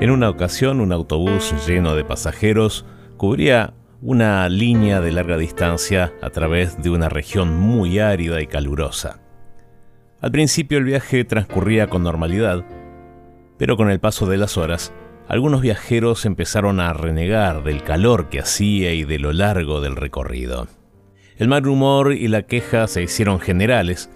En una ocasión, un autobús lleno de pasajeros cubría una línea de larga distancia a través de una región muy árida y calurosa. Al principio el viaje transcurría con normalidad, pero con el paso de las horas, algunos viajeros empezaron a renegar del calor que hacía y de lo largo del recorrido. El mal humor y la queja se hicieron generales.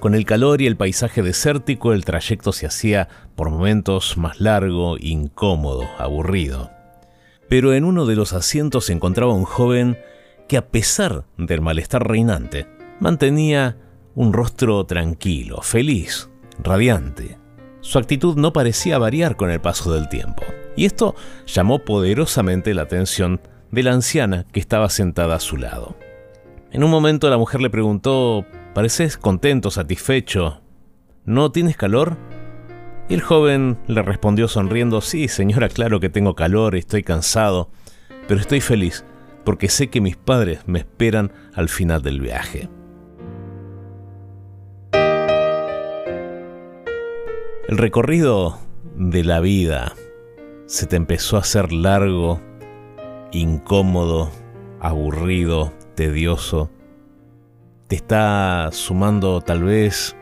Con el calor y el paisaje desértico el trayecto se hacía por momentos más largo, incómodo, aburrido pero en uno de los asientos se encontraba un joven que a pesar del malestar reinante, mantenía un rostro tranquilo, feliz, radiante. Su actitud no parecía variar con el paso del tiempo, y esto llamó poderosamente la atención de la anciana que estaba sentada a su lado. En un momento la mujer le preguntó, ¿pareces contento, satisfecho? ¿No tienes calor? Y el joven le respondió sonriendo, sí, señora, claro que tengo calor, estoy cansado, pero estoy feliz porque sé que mis padres me esperan al final del viaje. El recorrido de la vida se te empezó a hacer largo, incómodo, aburrido, tedioso. Te está sumando tal vez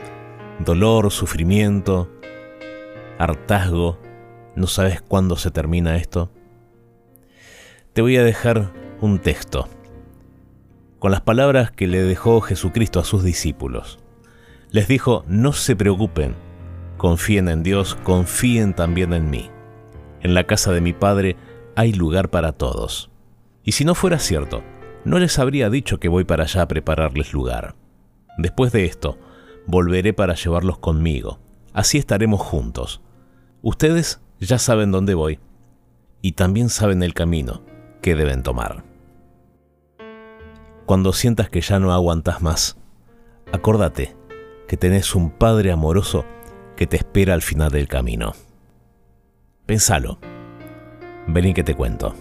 dolor, sufrimiento, hartazgo, no sabes cuándo se termina esto, te voy a dejar un texto con las palabras que le dejó Jesucristo a sus discípulos. Les dijo, no se preocupen, confíen en Dios, confíen también en mí. En la casa de mi Padre hay lugar para todos. Y si no fuera cierto, no les habría dicho que voy para allá a prepararles lugar. Después de esto, volveré para llevarlos conmigo. Así estaremos juntos Ustedes ya saben dónde voy y también saben el camino que deben tomar. Cuando sientas que ya no aguantas más, acórdate que tenés un Padre amoroso que te espera al final del camino. Pensalo. Vení que te cuento.